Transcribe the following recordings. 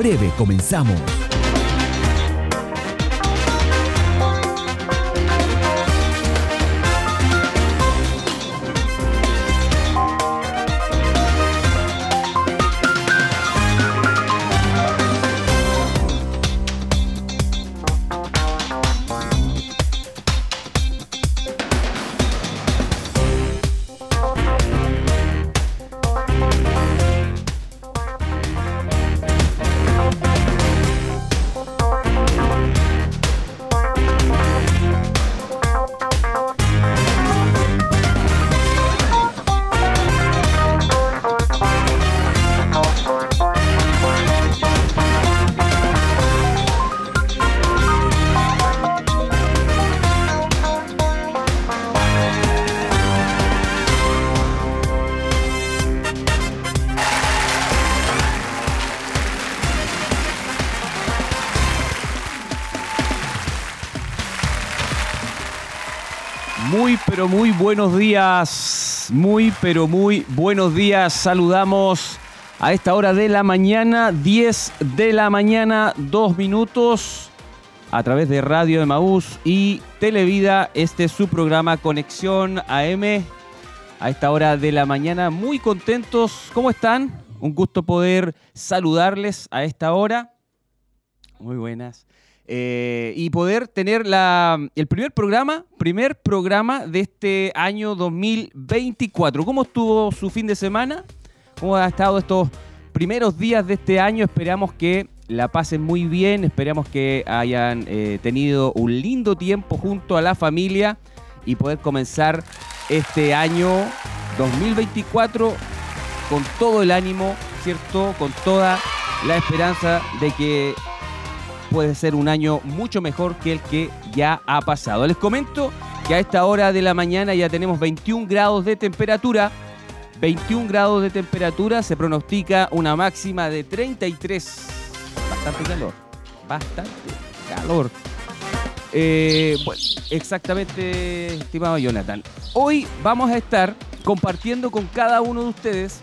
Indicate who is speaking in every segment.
Speaker 1: breve comenzamos.
Speaker 2: Buenos días. Muy, pero muy buenos días. Saludamos a esta hora de la mañana, 10 de la mañana, 2 minutos, a través de Radio de Maús y Televida. Este es su programa Conexión AM. A esta hora de la mañana, muy contentos. ¿Cómo están? Un gusto poder saludarles a esta hora. Muy buenas. Eh, y poder tener la, el primer programa, primer programa de este año 2024. ¿Cómo estuvo su fin de semana? ¿Cómo ha estado estos primeros días de este año? Esperamos que la pasen muy bien, esperamos que hayan eh, tenido un lindo tiempo junto a la familia y poder comenzar este año 2024 con todo el ánimo, ¿cierto? Con toda la esperanza de que puede ser un año mucho mejor que el que ya ha pasado. Les comento que a esta hora de la mañana ya tenemos 21 grados de temperatura. 21 grados de temperatura, se pronostica una máxima de 33. Bastante calor, bastante calor. Eh, bueno, exactamente, estimado Jonathan. Hoy vamos a estar compartiendo con cada uno de ustedes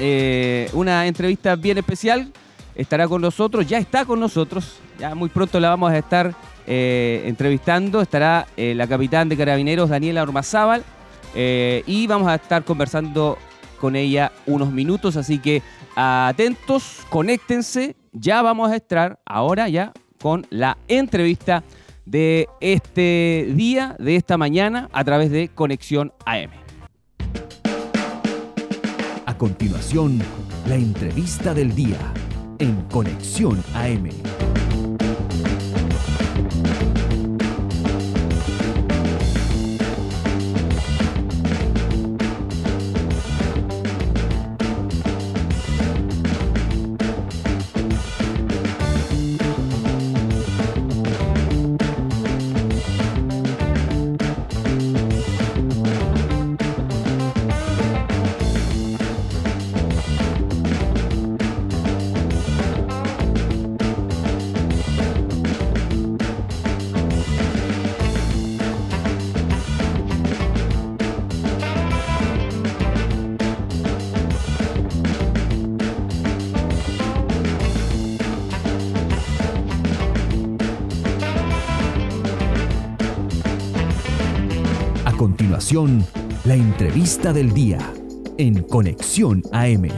Speaker 2: eh, una entrevista bien especial estará con nosotros, ya está con nosotros, ya muy pronto la vamos a estar eh, entrevistando, estará eh, la capitán de carabineros Daniela Ormazábal eh, y vamos a estar conversando con ella unos minutos, así que atentos, conéctense, ya vamos a estar ahora ya con la entrevista de este día, de esta mañana, a través de Conexión AM.
Speaker 1: A continuación, la entrevista del día en Conexión AM. La entrevista del día en Conexión AM.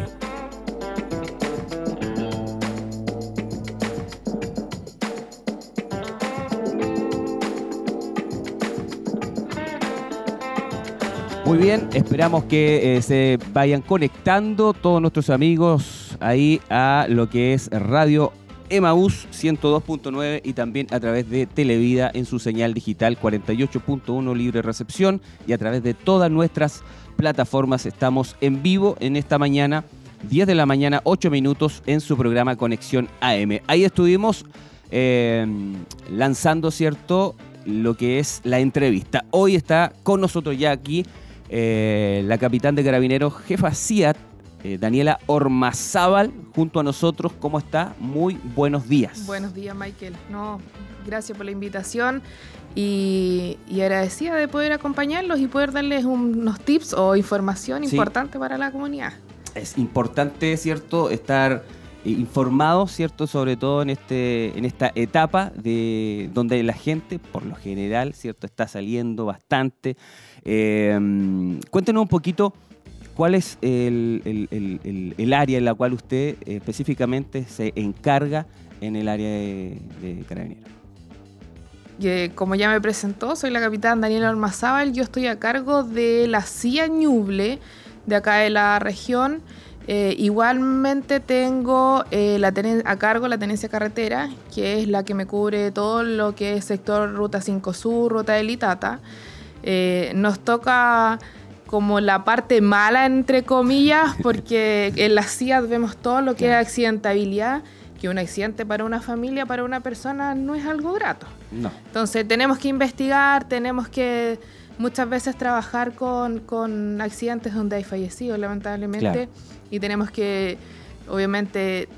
Speaker 2: Muy bien, esperamos que eh, se vayan conectando todos nuestros amigos ahí a lo que es Radio Emaús 102.9 y también a través de Televida en su señal digital 48.1 libre recepción y a través de todas nuestras plataformas estamos en vivo en esta mañana 10 de la mañana 8 minutos en su programa Conexión AM. Ahí estuvimos eh, lanzando, ¿cierto? Lo que es la entrevista. Hoy está con nosotros ya aquí eh, la capitán de carabineros, jefa CIAT, eh, Daniela Ormazábal, junto a nosotros. ¿Cómo está? Muy buenos días.
Speaker 3: Buenos días, Michael. No, gracias por la invitación y, y agradecida de poder acompañarlos y poder darles unos tips o información
Speaker 2: Sí.
Speaker 3: importante para la comunidad.
Speaker 2: es importante, ¿cierto?, estar eh, informados, ¿cierto?, sobre todo en, este, en esta etapa de donde la gente, por lo general, ¿cierto?, está saliendo bastante. Eh, cuéntenos un poquito cuál es el, área en la cual usted específicamente se encarga en el área de, de Carabineros.
Speaker 3: como ya me presentó, soy la capitán Daniela Almazábal. Yo estoy a cargo de la CIA Ñuble, de acá de la región. Eh, igualmente tengo eh, a cargo la tenencia carretera, que es la que me cubre todo lo que es sector Ruta 5 Sur, Ruta de Litata. Eh, nos toca como la parte mala, entre comillas, porque en la CIA vemos todo lo que es accidentabilidad, que un accidente para una familia, para una persona, no es algo grato.
Speaker 2: No.
Speaker 3: Entonces tenemos que investigar, tenemos que muchas veces trabajar con, con accidentes donde hay fallecidos, lamentablemente, y tenemos que, obviamente,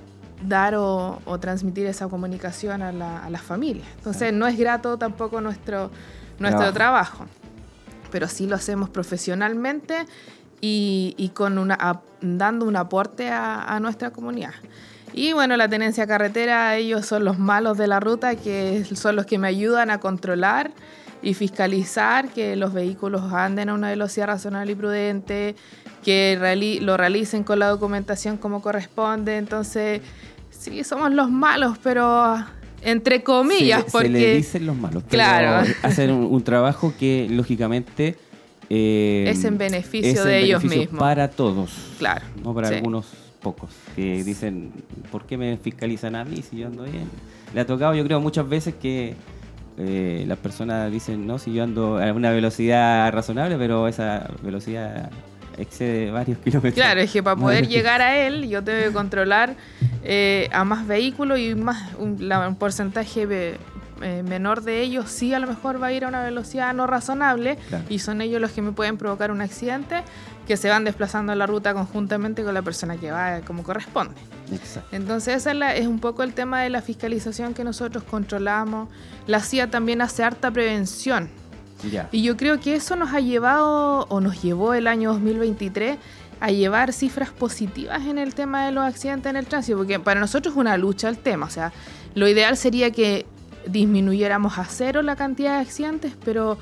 Speaker 3: dar o, transmitir esa comunicación a, la, a las familias. Entonces, no es grato tampoco nuestro, nuestro trabajo. Pero sí lo hacemos profesionalmente y, y con una, dando un aporte a, a nuestra comunidad. Y bueno, la tenencia carretera, ellos son los malos de la ruta, que son los que me ayudan a controlar y fiscalizar que los vehículos anden a una velocidad razonable y prudente, que lo realicen con la documentación como corresponde. Entonces, sí, somos los malos, pero entre comillas, porque... Se
Speaker 2: le dicen los malos,
Speaker 3: claro.
Speaker 2: hacen un, trabajo que lógicamente...
Speaker 3: Eh, es en beneficio de ellos mismos.
Speaker 2: Para todos.
Speaker 3: Claro.
Speaker 2: No para algunos pocos que dicen, ¿por qué me fiscalizan a mí si yo ando bien? Le ha tocado, yo creo, muchas veces que eh, las personas dicen, no, si yo ando a una velocidad razonable, pero esa velocidad excede varios kilómetros.
Speaker 3: Claro, es que para poder llegar a él yo tengo que controlar eh, a más vehículos y más un, porcentaje eh, menor de ellos sí a lo mejor va a ir a una velocidad no razonable y son ellos los que me pueden provocar un accidente que se van desplazando en la ruta conjuntamente con la persona que va como corresponde. Entonces ese es, un poco el tema de la fiscalización que nosotros controlamos. La CIA también hace harta prevención. Y yo creo que eso nos ha llevado o nos llevó el año 2023 a llevar cifras positivas en el tema de los accidentes en el tránsito, porque para nosotros es una lucha el tema, o sea, lo ideal sería que disminuyéramos a cero la cantidad de accidentes, pero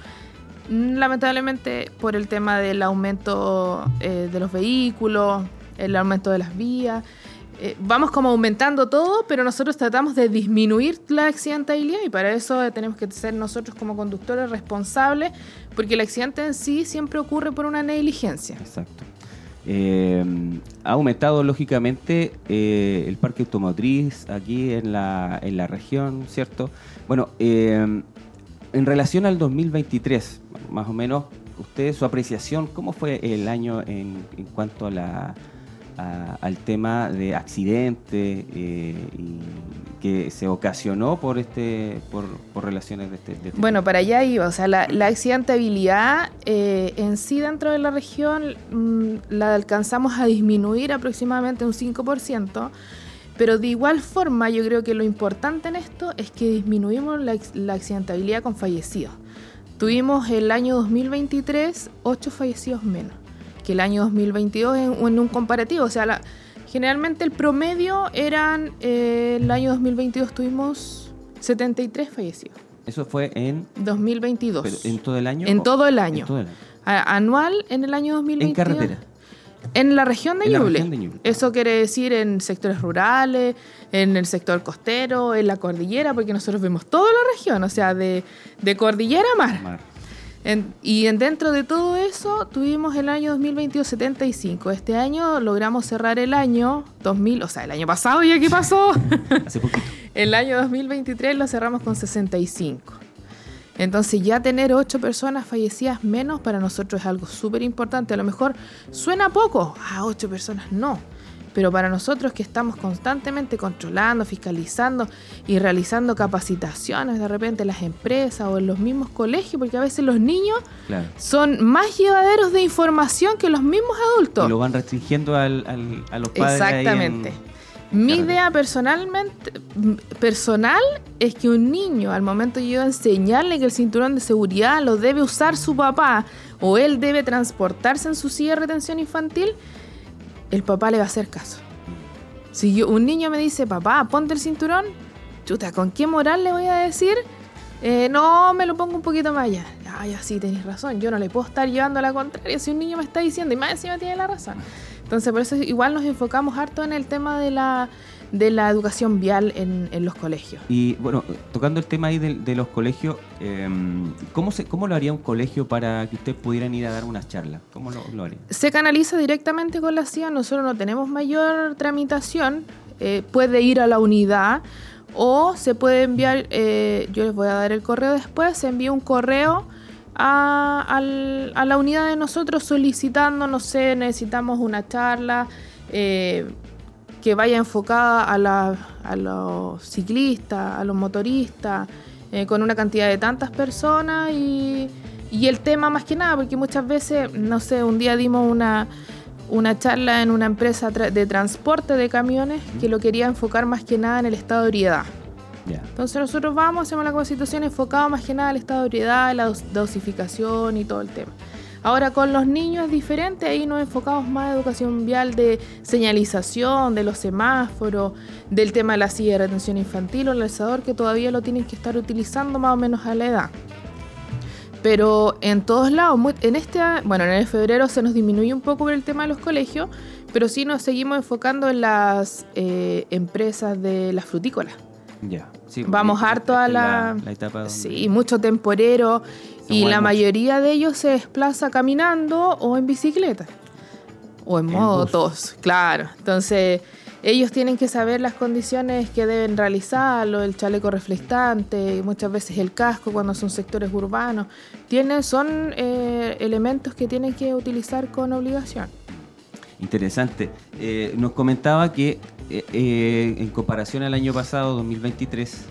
Speaker 3: lamentablemente por el tema del aumento eh, de los vehículos, el aumento de las vías, eh, vamos como aumentando todo, pero nosotros tratamos de disminuir la accidentabilidad y para eso tenemos que ser nosotros como conductores responsables, porque el accidente en sí siempre ocurre por una negligencia.
Speaker 2: Exacto. Eh, ha aumentado lógicamente el parque automotriz aquí en la, en la región, ¿cierto? Bueno, en relación al 2023, más o menos, usted, su apreciación, ¿cómo fue el año en, cuanto a la, al tema de accidente eh, que se ocasionó por este por, relaciones de este, de este
Speaker 3: Bueno, para allá iba, o sea, la, accidentabilidad eh, en sí dentro de la región mm, la alcanzamos a disminuir aproximadamente un 5%. Pero de igual forma, yo creo que lo importante en esto es que disminuimos la, accidentabilidad con fallecidos. Tuvimos el año 2023 8 fallecidos menos que el año 2022 en, en un comparativo. O sea, generalmente el promedio eran, eh, el año 2022 tuvimos 73 fallecidos.
Speaker 2: Eso fue en
Speaker 3: 2022.
Speaker 2: ¿En todo el año?
Speaker 3: En todo el año. anual en el año 2022.
Speaker 2: En carretera.
Speaker 3: En la región de, Ñuble. Eso quiere decir en sectores rurales, en el sector costero, en la cordillera, porque nosotros vemos toda la región, o sea, de, cordillera a mar. Y dentro de todo eso tuvimos el año 2022 75. Este año logramos cerrar el año 2000, o sea, el año pasado ya que pasó.
Speaker 2: Hace poquito.
Speaker 3: el año 2023 lo cerramos con 65. Entonces ya tener ocho personas fallecidas menos para nosotros es algo súper importante. A lo mejor suena poco, a ah, ocho personas no. Pero para nosotros que estamos constantemente controlando, fiscalizando y realizando capacitaciones de repente en las empresas o en los mismos colegios, porque a veces los niños son más llevaderos de información que los mismos adultos.
Speaker 2: Y lo van restringiendo a los padres.
Speaker 3: Exactamente. Mi idea personalmente, personal es que un niño, al momento de yo enseñarle que el cinturón de seguridad lo debe usar su papá o él debe transportarse en su silla de retención infantil, el papá le va a hacer caso. Si yo, un niño me dice, papá, ponte el cinturón, chuta, ¿con qué moral le voy a decir? Eh, no, me lo pongo un poquito más allá. Ay, así tenés razón. Yo no le puedo estar llevando la contraria si un niño me está diciendo y más encima tiene la razón. Entonces, por eso igual nos enfocamos harto en el tema de la, de la educación vial en, los colegios.
Speaker 2: Y bueno, tocando el tema ahí de, los colegios, em, ¿cómo, se, ¿cómo lo haría un colegio para que ustedes pudieran ir a dar unas charlas? ¿Cómo lo, lo haría?
Speaker 3: Se canaliza directamente con la CIA, nosotros no tenemos mayor tramitación, eh, puede ir a la unidad o se puede enviar, eh, yo les voy a dar el correo después, se envía un correo a, la unidad de nosotros solicitando, no sé, necesitamos una charla eh, que vaya enfocada a, los ciclistas, a los motoristas, eh, con una cantidad de tantas personas y, y el tema más que nada, porque muchas veces, no sé, un día dimos una una charla en una empresa de transporte de camiones que lo quería enfocar más que nada en el estado de ebriedad. Entonces nosotros vamos, hacemos la capacitación enfocada más que nada al estado de ebriedad, la dosificación y todo el tema. Ahora con los niños es diferente, ahí nos enfocamos más en educación vial de señalización, de los semáforos, del tema de la silla de retención infantil o el alzador que todavía lo tienen que estar utilizando más o menos a la edad. Pero en todos lados, en este, bueno, en el febrero se nos disminuye un poco el tema de los colegios, pero sí nos seguimos enfocando en las eh, empresas de las frutícolas.
Speaker 2: Ya.
Speaker 3: Vamos harto a la, etapa Sí, mucho temporero y la mayoría de ellos se desplaza caminando o en bicicleta. O en, motos, claro. Entonces, ellos tienen que saber las condiciones que deben realizarlo, el chaleco reflectante, muchas veces el casco cuando son sectores urbanos. Tienen, son eh, elementos que tienen que utilizar con obligación.
Speaker 2: Interesante. Eh, nos comentaba que eh, en comparación al año pasado, 2023,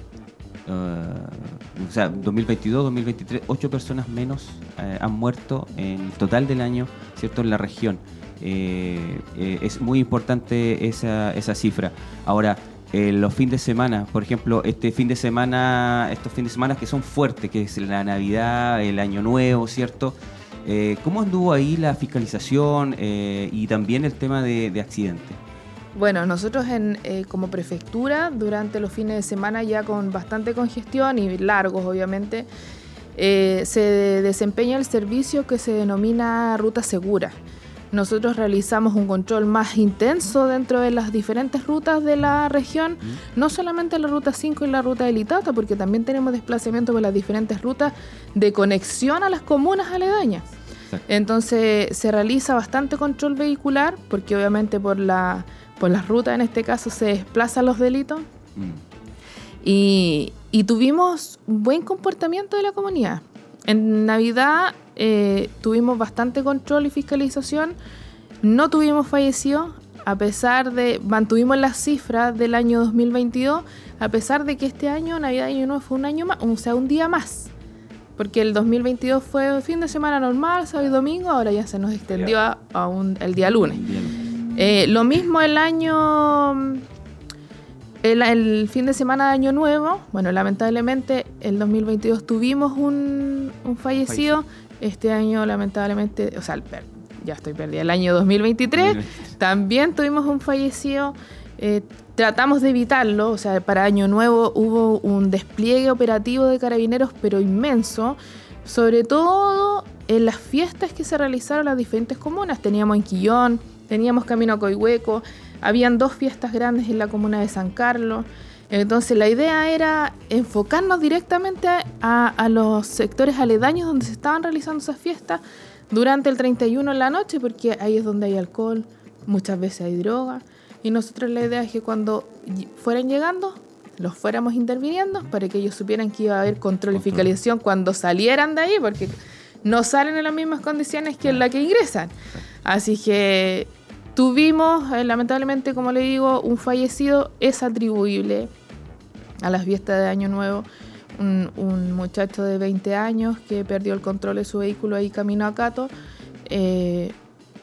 Speaker 2: o sea, 2022, 2023, ocho personas menos han muerto en total del año, ¿cierto? En la región. Eh, eh, es muy importante esa, esa cifra. Ahora, los fines de semana, por ejemplo, este fin de semana, estos fines de semana que son fuertes, que es la Navidad, el Año Nuevo, ¿cierto? Eh, ¿Cómo anduvo ahí la fiscalización y también el tema de, accidentes?
Speaker 3: Bueno, nosotros en, como prefectura, durante los fines de semana ya con bastante congestión y largos, obviamente, se desempeña el servicio que se denomina ruta segura. Nosotros realizamos un control más intenso dentro de las diferentes rutas de la región, no solamente la ruta 5 y la ruta de Litata, porque también tenemos desplazamiento por las diferentes rutas de conexión a las comunas aledañas. Entonces se realiza bastante control vehicular, porque obviamente por la, por las rutas en este caso se desplazan los delitos. Mm. Y, y tuvimos buen comportamiento de la comunidad. En Navidad eh, tuvimos bastante control y fiscalización, no tuvimos fallecidos, a pesar de, mantuvimos las cifras del año 2022, a pesar de que este año, Navidad y Año Nuevo, fue un año más, o sea, un día más. Porque el 2022 fue fin de semana normal, sábado y domingo, ahora ya se nos extendió a, el día lunes. Eh, lo mismo el año el, fin de semana de Año Nuevo, bueno, lamentablemente el 2022 tuvimos un, fallecido. Este año, lamentablemente, o sea, ya estoy perdida, el año 2023, también tuvimos un fallecido. Eh, tratamos de evitarlo, o sea, para Año Nuevo hubo un despliegue operativo de carabineros, pero inmenso, sobre todo en las fiestas que se realizaron en las diferentes comunas. Teníamos en Quillón, teníamos Camino a Coihueco, habían dos fiestas grandes en la comuna de San Carlos. Entonces la idea era enfocarnos directamente a, los sectores aledaños donde se estaban realizando esas fiestas durante el 31 en la noche, porque ahí es donde hay alcohol, muchas veces hay droga. Y nosotros la idea es que cuando fueran llegando, los fuéramos interviniendo para que ellos supieran que iba a haber control, y fiscalización cuando salieran de ahí, porque no salen en las mismas condiciones que en las que ingresan. Así que Tuvimos, eh, lamentablemente, como le digo, un fallecido, es atribuible a las fiestas de Año Nuevo. Un, muchacho de 20 años que perdió el control de su vehículo ahí camino a Cato. Eh,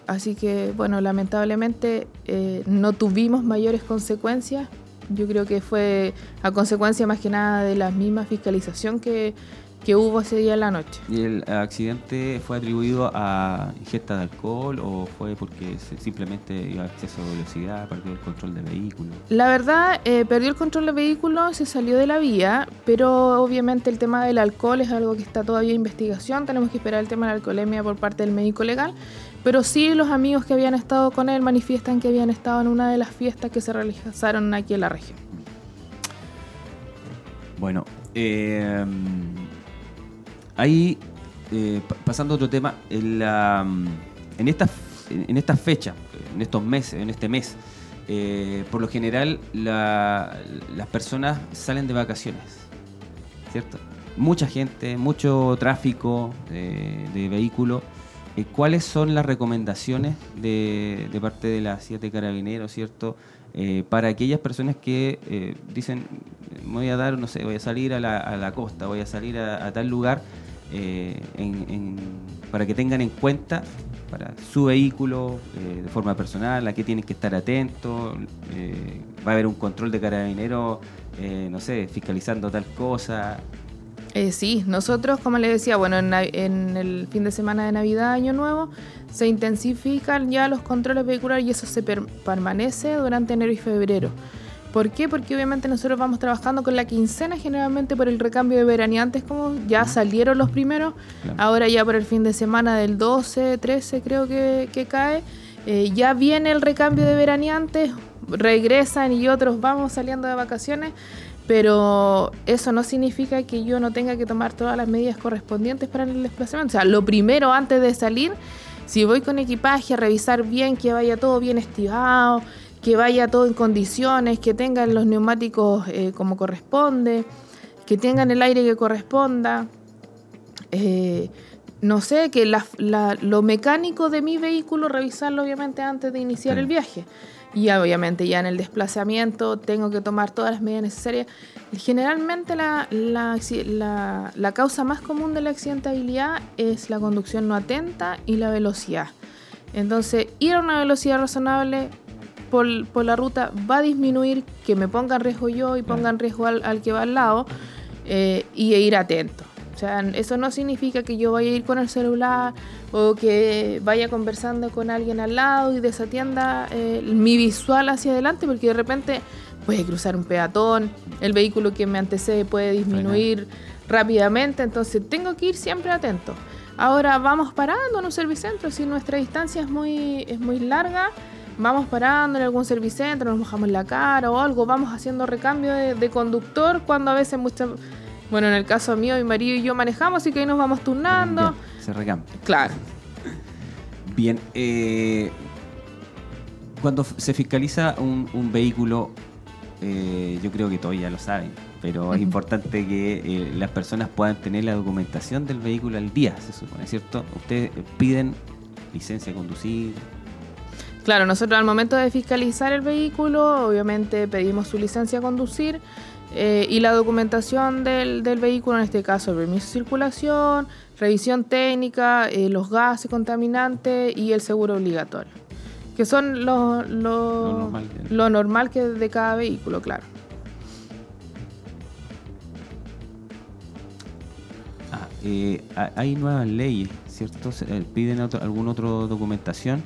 Speaker 3: así que, bueno, lamentablemente eh, no tuvimos mayores consecuencias. Yo creo que fue a consecuencia más que nada de la misma fiscalización que, que hubo ese día en la noche.
Speaker 2: ¿Y el accidente fue atribuido a ingesta de alcohol o fue porque simplemente iba a exceso de velocidad, perdió el control del vehículo?
Speaker 3: La verdad, eh, perdió el control del vehículo, se salió de la vía, pero obviamente el tema del alcohol es algo que está todavía en investigación, tenemos que esperar el tema de la alcoholemia por parte del médico legal, pero sí los amigos que habían estado con él manifiestan que habían estado en una de las fiestas que se realizaron aquí en la región.
Speaker 2: Bueno, eh Ahí, eh, pasando a otro tema, en, la, en, esta, en fecha, en estos meses, en este mes, eh, por lo general las personas salen de vacaciones, ¿cierto? Mucha gente, mucho tráfico de, vehículos. Eh, ¿Cuáles son las recomendaciones de, parte de la siete carabineros, ¿cierto? para aquellas personas que dicen, voy a dar, no sé, voy a salir a la, costa, voy a salir a tal lugar eh, para que tengan en cuenta para su vehículo eh, de forma personal, a qué tienen que estar atentos, eh, va a haber un control de carabineros, no sé, fiscalizando tal cosa.
Speaker 3: sí, nosotros, como les decía, bueno, en, en, el fin de semana de Navidad, Año Nuevo, se intensifican ya los controles vehiculares y eso se permanece durante enero y febrero. ¿Por qué? Porque obviamente nosotros vamos trabajando con la quincena generalmente por el recambio de veraneantes, como ya salieron los primeros, ahora ya por el fin de semana del 12, 13 creo que, cae, eh, ya viene el recambio de veraneantes, regresan y otros vamos saliendo de vacaciones, pero eso no significa que yo no tenga que tomar todas las medidas correspondientes para el desplazamiento. O sea, lo primero antes de salir, si voy con equipaje, a revisar bien que vaya todo bien estivado, que vaya todo en condiciones, que tengan los neumáticos eh, como corresponde, que tengan el aire que corresponda. Eh, no sé, que lo mecánico de mi vehículo, revisarlo obviamente antes de iniciar el viaje. Y obviamente ya en el desplazamiento tengo que tomar todas las medidas necesarias. Generalmente la, la causa más común de la accidentabilidad es la conducción no atenta y la velocidad. Entonces, ir a una velocidad razonable, por, la ruta va a disminuir que me ponga en riesgo yo y ponga en riesgo al, que va al lado eh, y ir atento. O sea, eso no significa que yo vaya a ir con el celular o que vaya conversando con alguien al lado y desatienda eh, mi visual hacia adelante porque de repente puede cruzar un peatón, el vehículo que me antecede puede disminuir rápidamente, entonces tengo que ir siempre atento. Ahora vamos parando en un servicentro, si nuestra distancia es muy, es muy larga, vamos parando en algún servicentro, nos mojamos la cara o algo, vamos haciendo recambio de, conductor cuando a veces muchas... Bueno, en el caso mío, mi marido y yo manejamos, y que ahí nos vamos turnando.
Speaker 2: se recambia.
Speaker 3: Claro.
Speaker 2: Bien, eh, cuando se fiscaliza un, vehículo, eh, yo creo que todos ya lo saben, pero es importante que eh, las personas puedan tener la documentación del vehículo al día, se supone, ¿cierto? Ustedes piden licencia de conducir,
Speaker 3: Claro, nosotros al momento de fiscalizar el vehículo, obviamente pedimos su licencia a conducir eh, y la documentación del, vehículo, en este caso el permiso de circulación, revisión técnica, eh, los gases contaminantes y el seguro obligatorio, que son lo, normal, que de cada vehículo, claro.
Speaker 2: Ah, eh, hay nuevas leyes, ¿cierto? ¿Piden alguna otra documentación?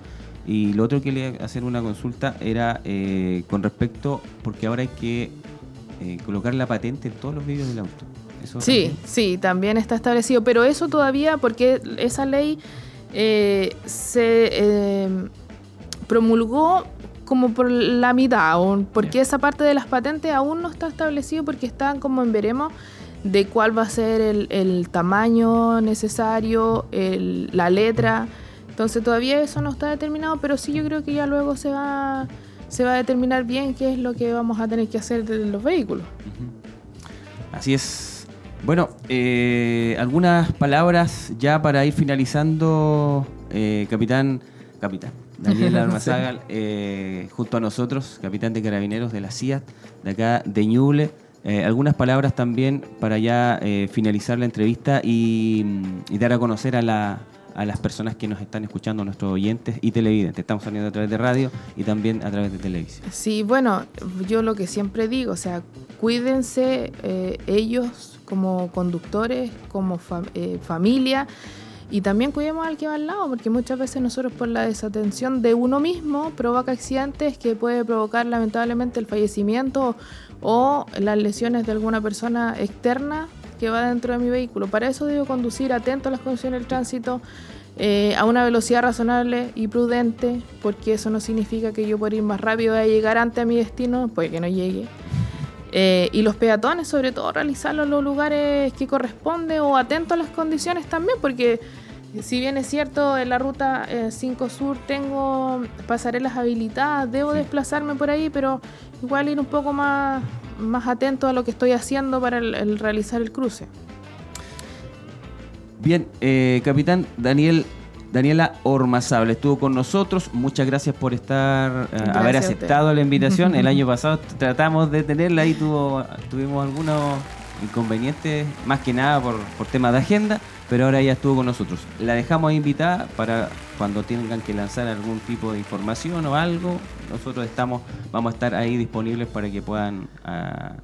Speaker 2: Y lo otro que le hacer una consulta era eh, con respecto, porque ahora hay que eh, colocar la patente en todos los vídeos del auto.
Speaker 3: sí, sí, también está establecido, pero eso todavía, porque esa ley eh, se promulgó como por la mitad, porque esa parte de las patentes aún no está establecido porque están como en veremos de cuál va a ser el, tamaño necesario, la letra. Entonces todavía eso no está determinado, pero sí yo creo que ya luego se va, se va a determinar bien qué es lo que vamos a tener que hacer de los vehículos.
Speaker 2: Así es. Bueno, eh, algunas palabras ya para ir finalizando, eh, capitán, capitán, Daniel Armazagal, eh, junto a nosotros, capitán de carabineros de la CIAT, de acá de Ñuble. algunas palabras también para ya finalizar la entrevista y, dar a conocer a la, a las personas que nos están escuchando, nuestros oyentes y televidentes. Estamos saliendo a través de radio y también a través de televisión.
Speaker 3: Sí, bueno, yo lo que siempre digo, o sea, cuídense eh, ellos como conductores, como eh, familia. Y también cuidemos al que va al lado, porque muchas veces nosotros por la desatención de uno mismo provoca accidentes que puede provocar lamentablemente el fallecimiento o las lesiones de alguna persona externa que va dentro de mi vehículo. Para eso debo conducir atento a las condiciones del tránsito, eh, a una velocidad razonable y prudente, porque eso no significa que yo por ir más rápido voy a llegar antes a mi destino, puede que no llegue. Eh, y los peatones, sobre todo, realizarlo en los lugares que corresponde o atento a las condiciones también, porque si bien es cierto, en la ruta 5 eh, Sur tengo pasarelas habilitadas, debo desplazarme por ahí, pero igual ir un poco más, más atento a lo que estoy haciendo para el, realizar el cruce.
Speaker 2: Bien, eh, capitán Daniel Daniela Ormazable estuvo con nosotros. Muchas gracias por estar, eh, haber aceptado la invitación. El año pasado tratamos de tenerla y tuvo, tuvimos algunos inconvenientes, más que nada por, por temas de agenda, pero ahora ya estuvo con nosotros. La dejamos invitada para cuando tengan que lanzar algún tipo de información o algo. Nosotros estamos, vamos a estar ahí disponibles para que puedan. Ah,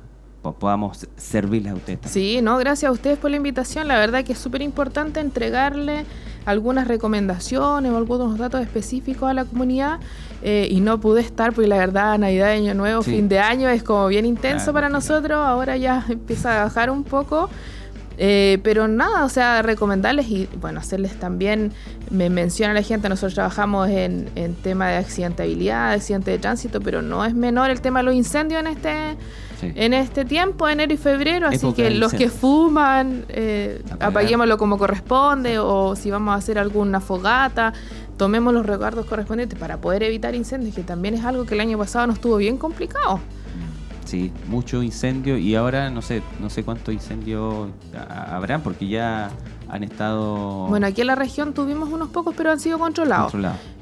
Speaker 2: podamos servirles a ustedes.
Speaker 3: Sí, no, gracias a ustedes por la invitación. La verdad que es súper importante entregarle algunas recomendaciones o algunos datos específicos a la comunidad eh, y no pude estar porque la verdad Navidad, Año Nuevo, fin de año es como bien intenso para nosotros. Ahora ya empieza a bajar un poco. Eh, pero nada, o sea, recomendarles y bueno, hacerles también, me menciona la gente, nosotros trabajamos en, en tema de accidentabilidad, accidente de tránsito, pero no es menor el tema de los incendios en este en este tiempo, enero y febrero, así que los que fuman, eh, apaguémoslo como corresponde, o si vamos a hacer alguna fogata, tomemos los recuerdos correspondientes para poder evitar incendios, que también es algo que el año pasado nos estuvo bien complicado.
Speaker 2: Sí, mucho incendio y ahora no sé, no sé cuántos incendios habrán porque ya han estado...
Speaker 3: Bueno, aquí en la región tuvimos unos pocos, pero han sido controlados.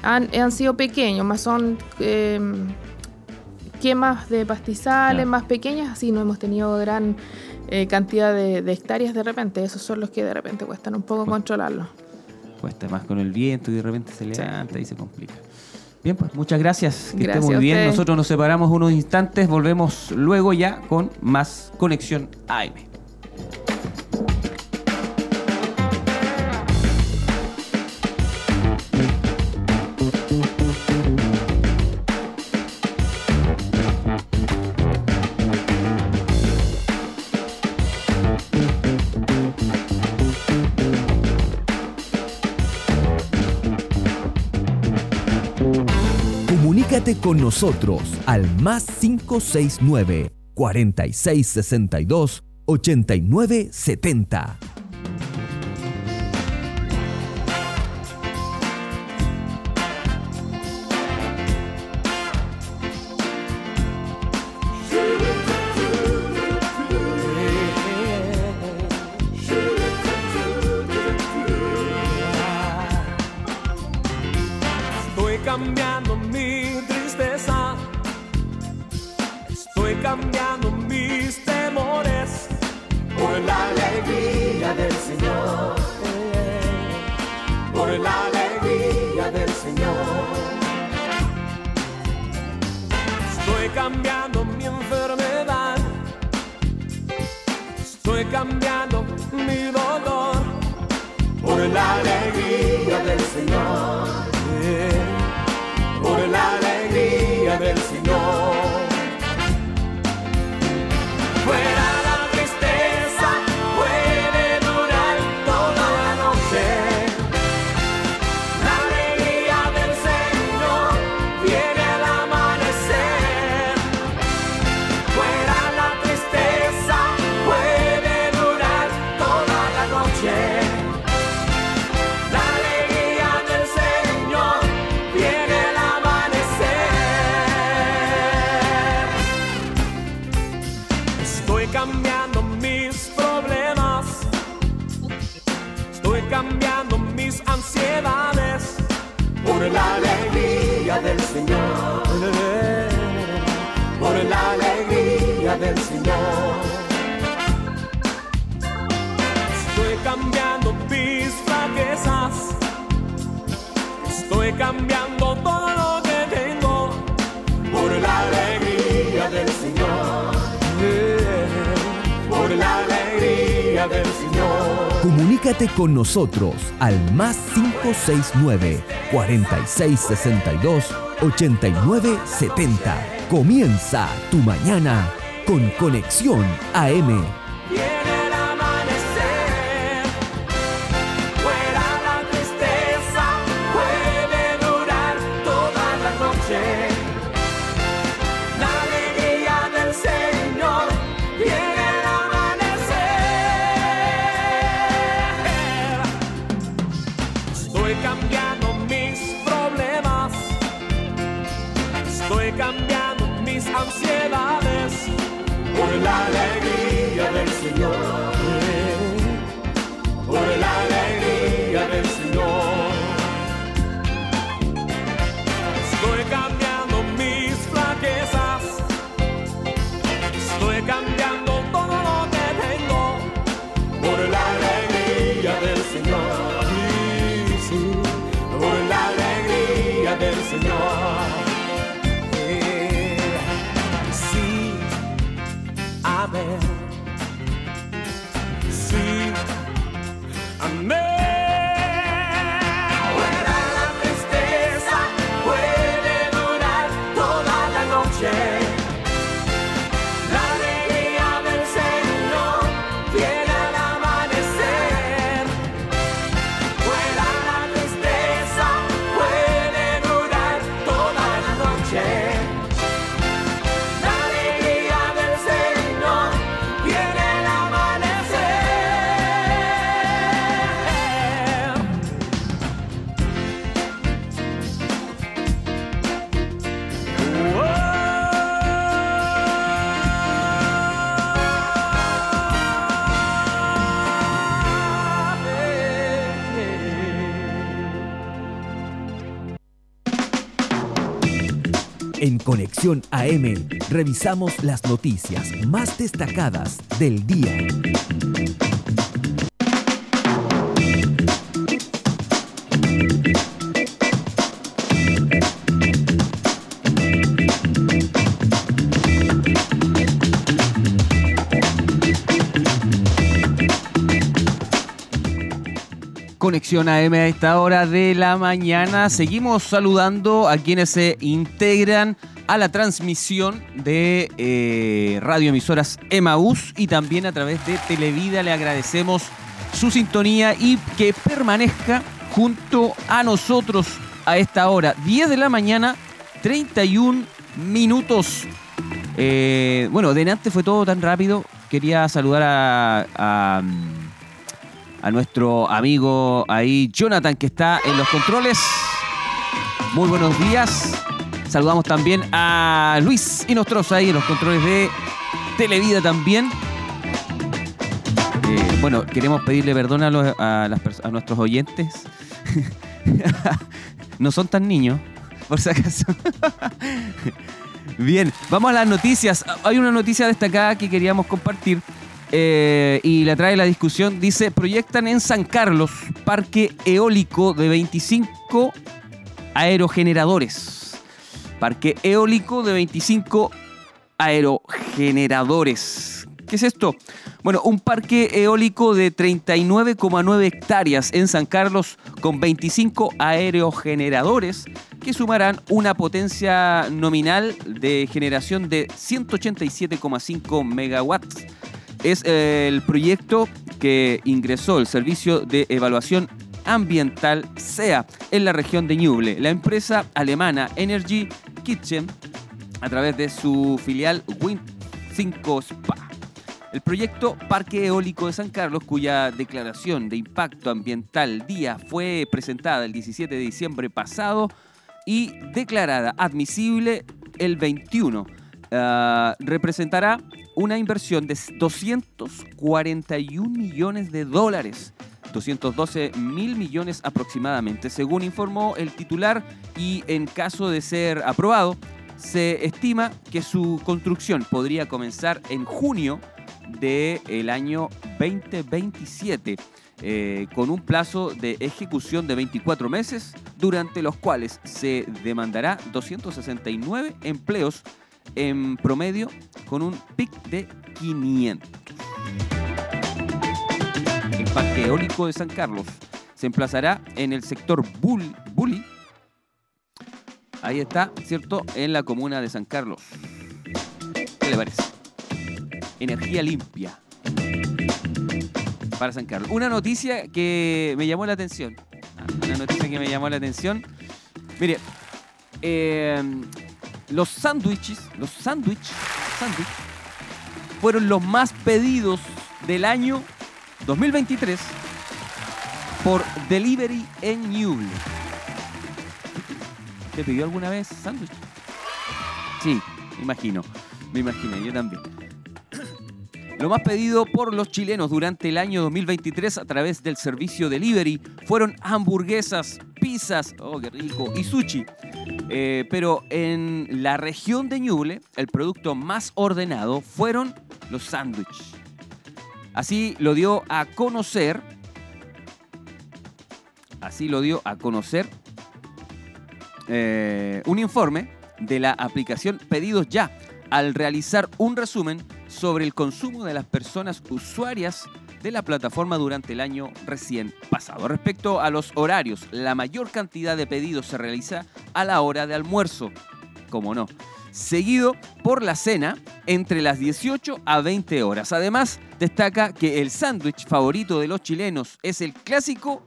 Speaker 3: Han, han sido pequeños, más son eh, quemas de pastizales más pequeñas, así no hemos tenido gran eh, cantidad de, hectáreas de repente. Esos son los que de repente cuestan un poco controlarlos.
Speaker 2: Cuesta más con el viento y de repente se levanta y se complica. Bien, pues muchas gracias. Que esté muy bien. Nosotros nos separamos unos instantes. Volvemos luego ya con más Conexión AM.
Speaker 1: Con nosotros al más 569 4662 8970.
Speaker 4: Cambiando todo lo que tengo por la alegría del Señor. Por la alegría del Señor.
Speaker 1: Comunícate con nosotros al más 569 4662 8970. Comienza tu mañana con Conexión AM. Conexión AM revisamos las noticias más destacadas del día.
Speaker 2: Conexión AM a esta hora de la mañana. Seguimos saludando a quienes se integran a la transmisión de eh, radioemisoras Emaús y también a través de Televida. Le agradecemos su sintonía y que permanezca junto a nosotros a esta hora. 10 de la mañana, 31 minutos. Eh, bueno, de antes fue todo tan rápido. Quería saludar a, a, a nuestro amigo ahí, Jonathan, que está en los controles. Muy buenos días. Saludamos también a Luis Inostroza ahí en los controles de Televida también. Eh, bueno, queremos pedirle perdón a, los- a las a nuestros oyentes. no son tan niños, por si acaso. Bien, vamos a las noticias. Hay una noticia destacada que queríamos compartir eh, y la trae la discusión. Dice, proyectan en San Carlos parque eólico de 25 aerogeneradores. Parque eólico de 25 aerogeneradores. ¿Qué es esto? Bueno, un parque eólico de 39,9 hectáreas en San Carlos con 25 aerogeneradores que sumarán una potencia nominal de generación de 187,5 megawatts. Es eh, el proyecto que ingresó el Servicio de Evaluación Ambiental SEA en la región de Ñuble. La empresa alemana Energy Kitchen, a través de su filial Wind 5 Spa. El proyecto Parque Eólico de San Carlos, cuya declaración de impacto ambiental día fue presentada el 17 de diciembre pasado y declarada admisible el 21, ah, representará una inversión de 241 millones de dólares. 212 mil millones aproximadamente, según informó el titular, y en caso de ser aprobado, se estima que su construcción podría comenzar en junio del año 2027. eh, con un plazo de ejecución de 24 meses, durante los cuales se demandará 269 empleos en promedio con un pic de 500. El parque eólico de San Carlos se emplazará en el sector Bull- Bully. Ahí está, ¿cierto? En la comuna de San Carlos. ¿Qué le parece? Energía limpia para San Carlos. Una noticia que me llamó la atención. Ah, Una noticia que me llamó la atención. Mire, eh, los sándwiches, los sándwiches, sándwich, fueron los más pedidos del año 2023 por delivery en Ñuble. ¿Te pidió alguna vez sándwich? Sí, me imagino. Me imagino, yo también. Lo más pedido por los chilenos durante el año 2023 a través del servicio delivery fueron hamburguesas, pizzas, oh qué rico, y sushi. Eh, pero en la región de Ñuble, el producto más ordenado fueron los sándwiches. Así lo dio a conocer. Así lo dio a conocer eh, un informe de la aplicación Pedidos Ya al realizar un resumen sobre el consumo de las personas usuarias de la plataforma durante el año recién pasado. Respecto a los horarios, la mayor cantidad de pedidos se realiza a la hora de almuerzo, como no, seguido por la cena entre las 18 a 20 horas. Además, destaca que el sándwich favorito de los chilenos es el clásico,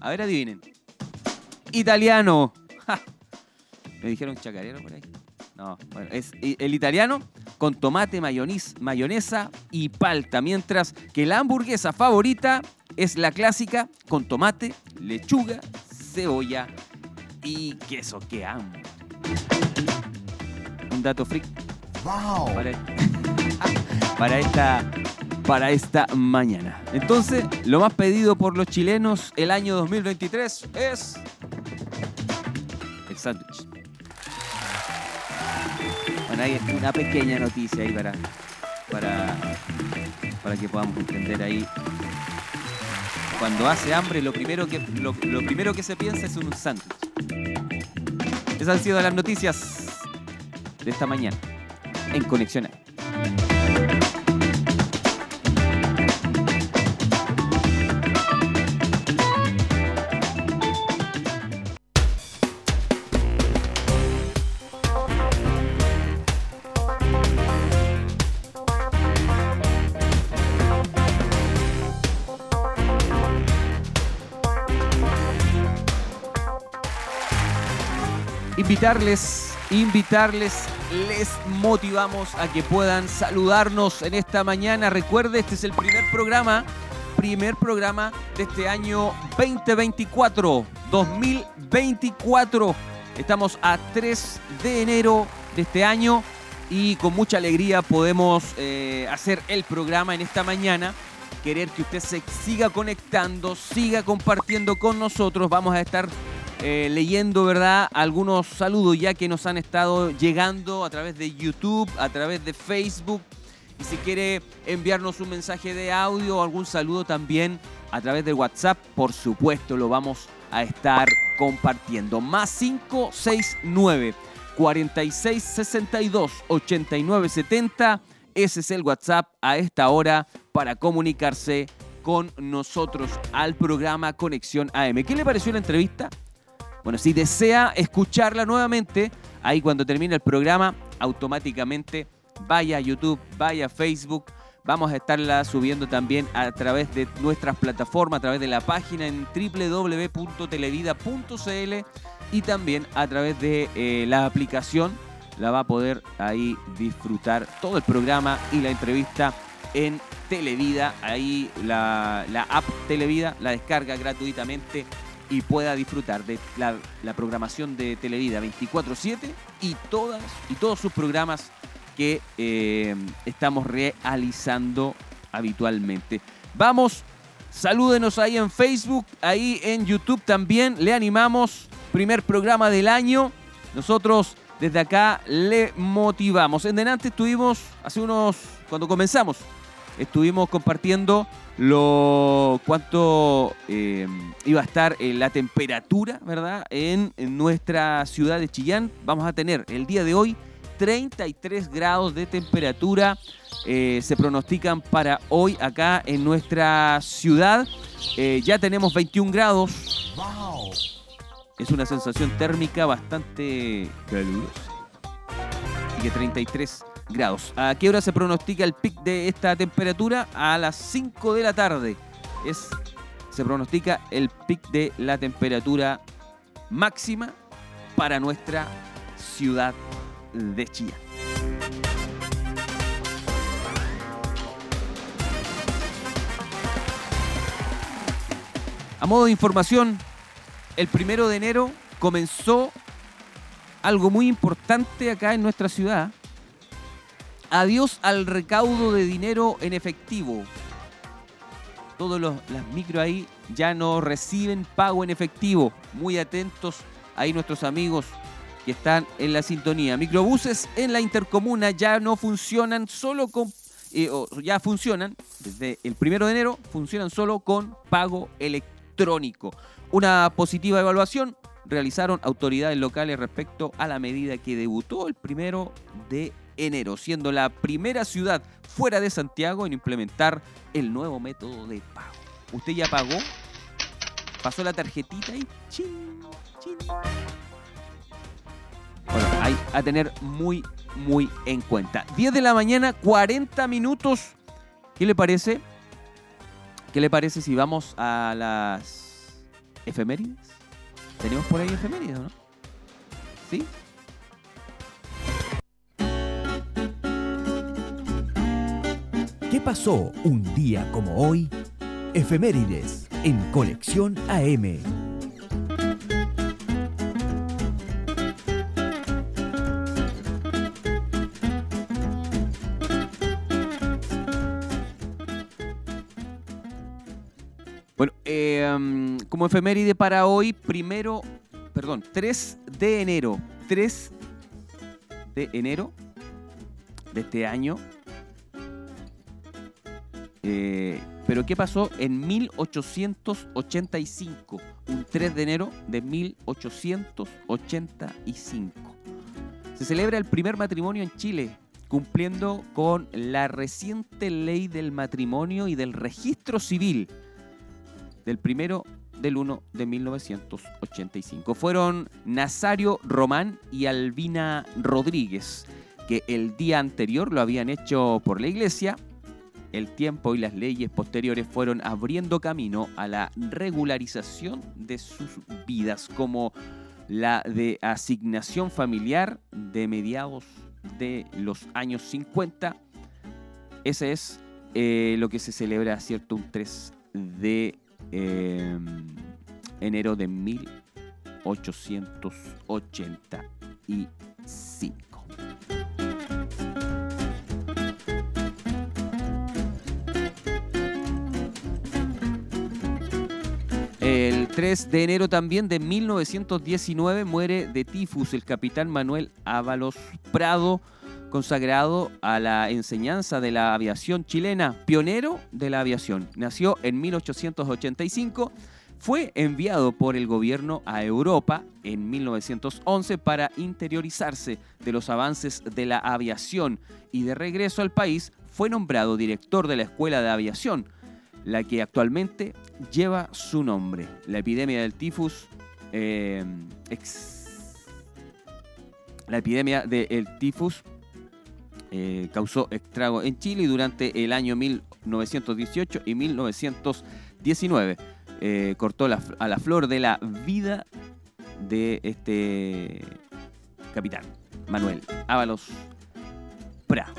Speaker 2: a ver adivinen, italiano. ¿Me dijeron chacarero por ahí? No, bueno, es el italiano con tomate, mayonis- mayonesa y palta, mientras que la hamburguesa favorita es la clásica con tomate, lechuga, cebolla y queso. ¡Qué amo! Un dato freak para, para esta para esta mañana. Entonces, lo más pedido por los chilenos el año 2023 es el sándwich. Bueno, hay una pequeña noticia ahí para, para, para que podamos entender ahí. Cuando hace hambre, lo primero que, lo, primero que se piensa es un sándwich. Esas han sido las noticias de esta mañana en Conexión Invitarles, invitarles, les motivamos a que puedan saludarnos en esta mañana. Recuerde, este es el primer programa, primer programa de este año 2024, 2024. Estamos a 3 de enero de este año y con mucha alegría podemos eh, hacer el programa en esta mañana. Querer que usted se siga conectando, siga compartiendo con nosotros. Vamos a estar eh, leyendo, ¿verdad? Algunos saludos ya que nos han estado llegando a través de YouTube, a través de Facebook. Y si quiere enviarnos un mensaje de audio o algún saludo también a través de WhatsApp, por supuesto lo vamos a estar compartiendo. Más 569 46 62 89 70. Ese es el WhatsApp a esta hora para comunicarse con nosotros al programa Conexión AM. ¿Qué le pareció la entrevista? Bueno, si desea escucharla nuevamente, ahí cuando termine el programa, automáticamente vaya a YouTube, vaya a Facebook. Vamos a estarla subiendo también a través de nuestras plataformas, a través de la página en www.televida.cl y también a través de eh, la aplicación. La va a poder ahí disfrutar todo el programa y la entrevista en Televida. Ahí la, la app Televida la descarga gratuitamente y pueda disfrutar de la, programación de Televida 24/7 y y todos sus programas que eh, estamos realizando habitualmente. Vamos, salúdenos ahí en Facebook, ahí en YouTube también, le animamos, primer programa del año. Nosotros desde acá le motivamos. En delante estuvimos, hace unos, cuando comenzamos estuvimos compartiendo lo cuánto eh, iba a estar eh, la temperatura, ¿verdad? En, nuestra ciudad de Chillán. Vamos a tener el día de hoy 33 grados de temperatura. eh, se pronostican para hoy acá en nuestra ciudad. Eh, ya tenemos 21 grados. Es una sensación térmica bastante calurosa. Así que 33 grados. ¿A qué hora se pronostica el pic de esta temperatura? A las 5 de la tarde. Es, se pronostica el pic de la temperatura máxima para nuestra ciudad de Chillán. A modo de información, el primero de enero comenzó algo muy importante acá en nuestra ciudad. Adiós al recaudo de dinero en efectivo. Todos los, las micro ahí ya no reciben pago en efectivo. Muy atentos ahí nuestros amigos que están en la sintonía. Microbuses en la intercomuna ya no funcionan solo con... eh, ya funcionan, desde el primero de enero, funcionan solo con pago electrónico. Una positiva evaluación realizaron autoridades locales respecto a la medida que debutó el primero de enero, siendo la primera ciudad fuera de Santiago en implementar el nuevo método de pago. ¿Usted ya pagó? ¿Pasó la tarjetita y chin, chin? Bueno, hay a tener muy, muy en cuenta. 10 de la mañana, 40 minutos. ¿Qué le parece? ¿Qué le parece si vamos a las efemérides? ¿Tenemos por ahí efemérides no? ¿Sí?
Speaker 1: ¿Qué pasó un día como hoy? Efemérides en Conexión AM.
Speaker 2: Bueno, eh, como efeméride para hoy, primero, perdón, 3 de enero, 3 de enero de este año. Eh, pero ¿qué pasó en 1885? Un 3 de enero de 1885. Se celebra el primer matrimonio en Chile, cumpliendo con la reciente ley del matrimonio y del registro civil del primero del 1 de 1985. Fueron Nazario Román y Albina Rodríguez, que el día anterior lo habían hecho por la iglesia. El tiempo y las leyes posteriores fueron abriendo camino a la regularización de sus vidas, como la de asignación familiar de mediados de los años 50. Ese es eh, lo que se celebra, ¿cierto? Un 3 de eh, enero de 1885. 3 de enero también de 1919 muere de tifus el capitán Manuel Ábalos Prado, consagrado a la enseñanza de la aviación chilena, pionero de la aviación. Nació en 1885, fue enviado por el gobierno a Europa en 1911 para interiorizarse de los avances de la aviación y de regreso al país fue nombrado director de la Escuela de Aviación, la que actualmente lleva su nombre. La epidemia del tifus eh, la epidemia del tifus eh, causó estrago en Chile durante el año 1918 y 1919 eh, cortó la a la flor de la vida de este capitán, Manuel Ábalos Prado.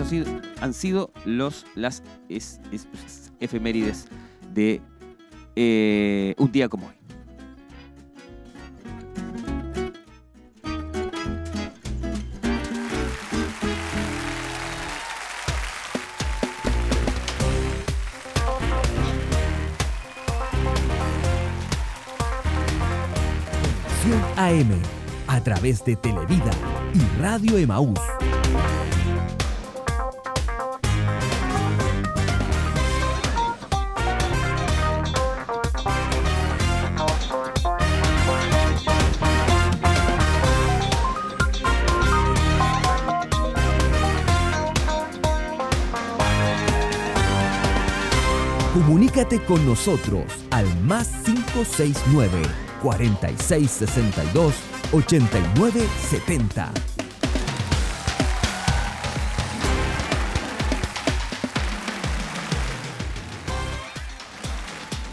Speaker 2: Esos han sido los, las es- es- es- efemérides de eh, un día como hoy.
Speaker 1: AM a través de Televida y Radio Emaús.
Speaker 5: Comunícate con nosotros al más 569 4662 8970.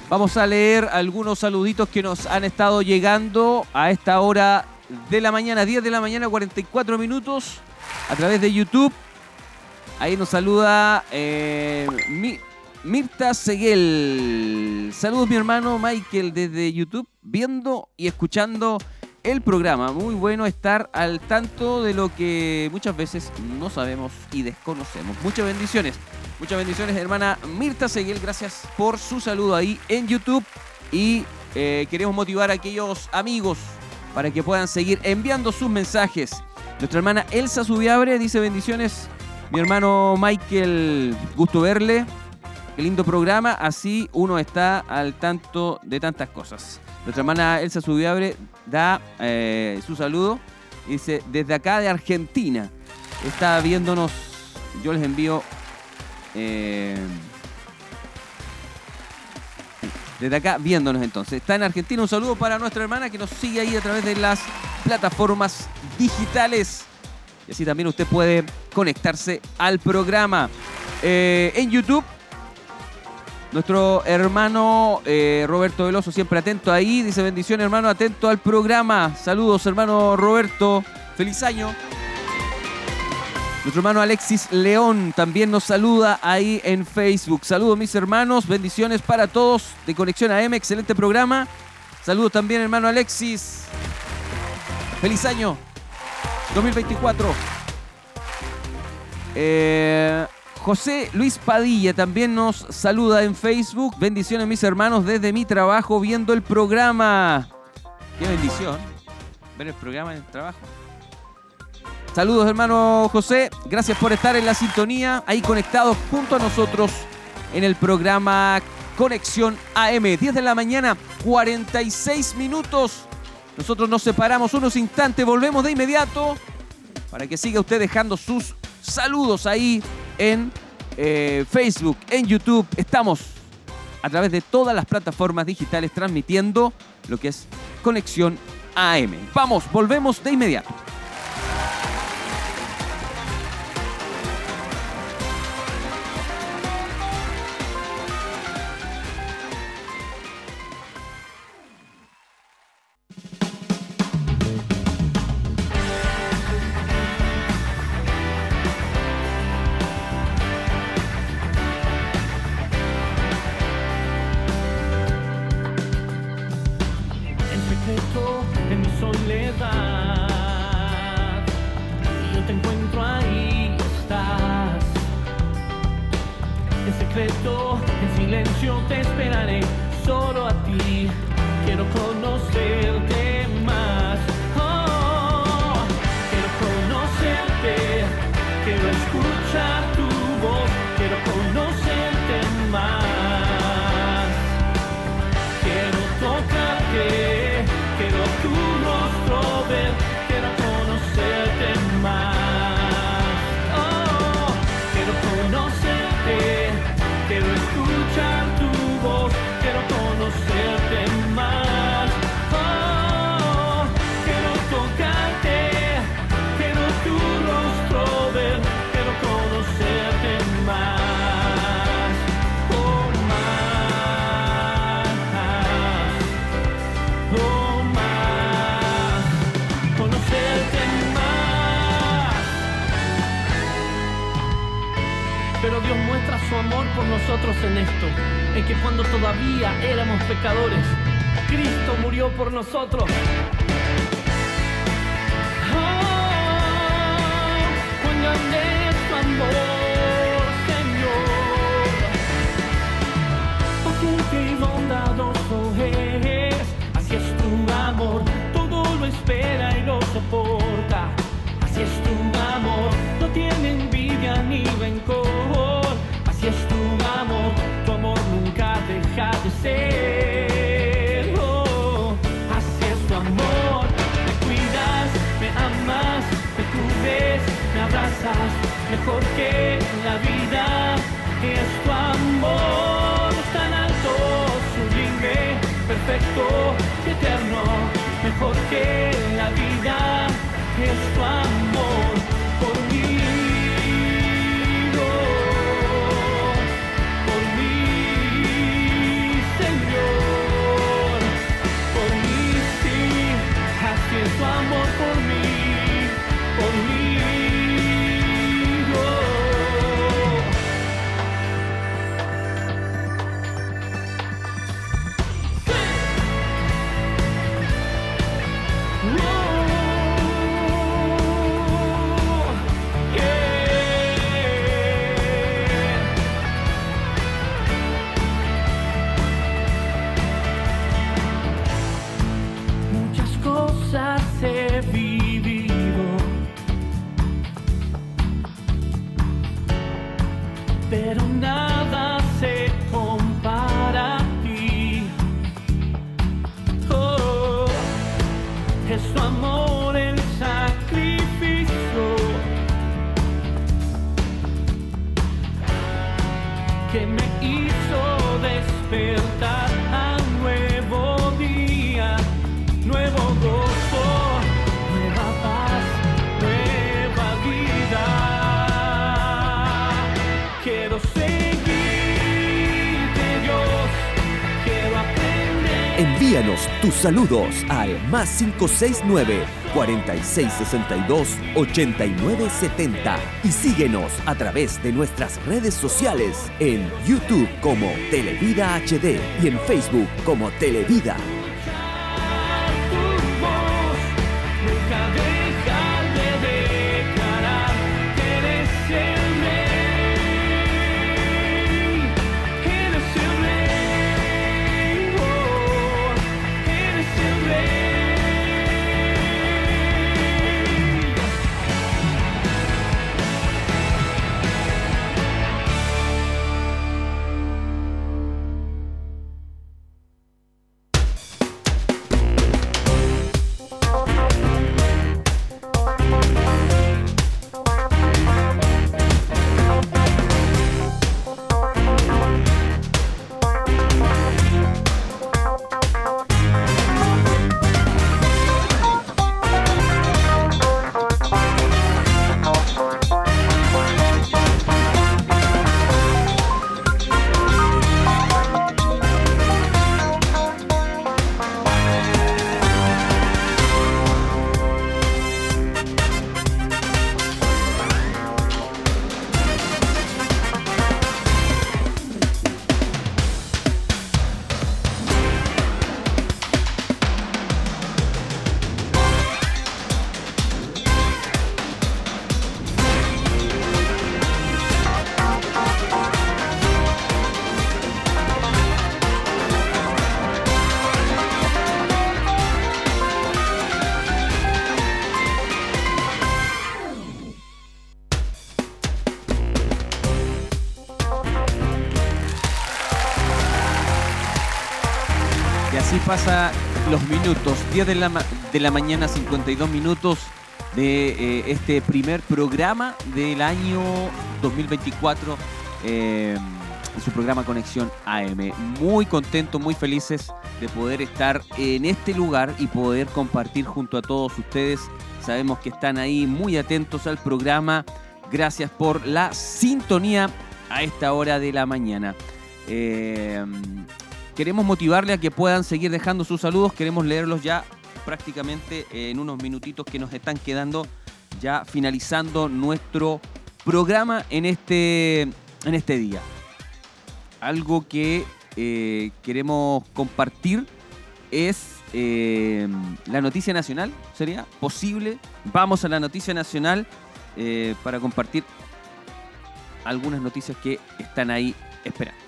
Speaker 2: Vamos a leer algunos saluditos que nos han estado llegando a esta hora de la mañana, 10 de la mañana, 44 minutos, a través de YouTube. Ahí nos saluda eh, Mi- Mirta Seguel. Saludos mi hermano Michael desde YouTube, viendo y escuchando el programa. Muy bueno estar al tanto de lo que muchas veces no sabemos y desconocemos. Muchas bendiciones. Muchas bendiciones, hermana Mirta Seguel. Gracias por su saludo ahí en YouTube. Y eh, queremos motivar a aquellos amigos para que puedan seguir enviando sus mensajes. Nuestra hermana Elsa Subiabre dice bendiciones. Mi hermano Michael, gusto verle. Qué lindo programa. Así uno está al tanto de tantas cosas. Nuestra hermana Elsa Subiabre da eh, su saludo. Dice, desde acá de Argentina. Está viéndonos. Yo les envío eh, desde acá viéndonos entonces. Está en Argentina. Un saludo para nuestra hermana que nos sigue ahí a través de las plataformas digitales. Y así también usted puede conectarse al programa. Eh, en YouTube, nuestro hermano eh, Roberto Veloso, siempre atento ahí. Dice bendición, hermano, atento al programa. Saludos, hermano Roberto. Feliz año. Nuestro hermano Alexis León también nos saluda ahí en Facebook. Saludos mis hermanos, bendiciones para todos de Conexión AM, excelente programa. Saludos también hermano Alexis. Feliz año 2024. Eh, José Luis Padilla también nos saluda en Facebook. Bendiciones mis hermanos desde mi trabajo viendo el programa. Qué bendición ver el programa en el trabajo. Saludos, hermano José. Gracias por estar en la sintonía, ahí conectados junto a nosotros en el programa Conexión AM. 10 de la mañana, 46 minutos. Nosotros nos separamos unos instantes, volvemos de inmediato para que siga usted dejando sus saludos ahí en eh, Facebook, en YouTube. Estamos a través de todas las plataformas digitales transmitiendo lo que es Conexión AM. Vamos, volvemos de inmediato.
Speaker 1: Cristo murió por nosotros. Oh, es tu amor, Señor. Paciente y bondadoso es, así es tu amor, todo lo espera y lo soporta. Así es tu amor, no tiene envidia ni rencor. Así es tu amor, tu amor nunca deja de ser. porque la vida es tu amor tan alto, sublime, perfecto, eterno, mejor que la vida es tu amor. Envíanos tus saludos al más 569 4662 8970 y síguenos a través de nuestras redes sociales en YouTube como Televida HD y en Facebook como Televida.
Speaker 2: Pasa los minutos, 10 de la, de la mañana, 52 minutos de eh, este primer programa del año 2024 eh, su programa Conexión AM. Muy contentos, muy felices de poder estar en este lugar y poder compartir junto a todos ustedes. Sabemos que están ahí muy atentos al programa. Gracias por la sintonía a esta hora de la mañana. Eh, Queremos motivarle a que puedan seguir dejando sus saludos. Queremos leerlos ya prácticamente en unos minutitos que nos están quedando ya finalizando nuestro programa en este, en este día. Algo que eh, queremos compartir es eh, la noticia nacional. ¿Sería posible? Vamos a la noticia nacional eh, para compartir algunas noticias que están ahí esperando.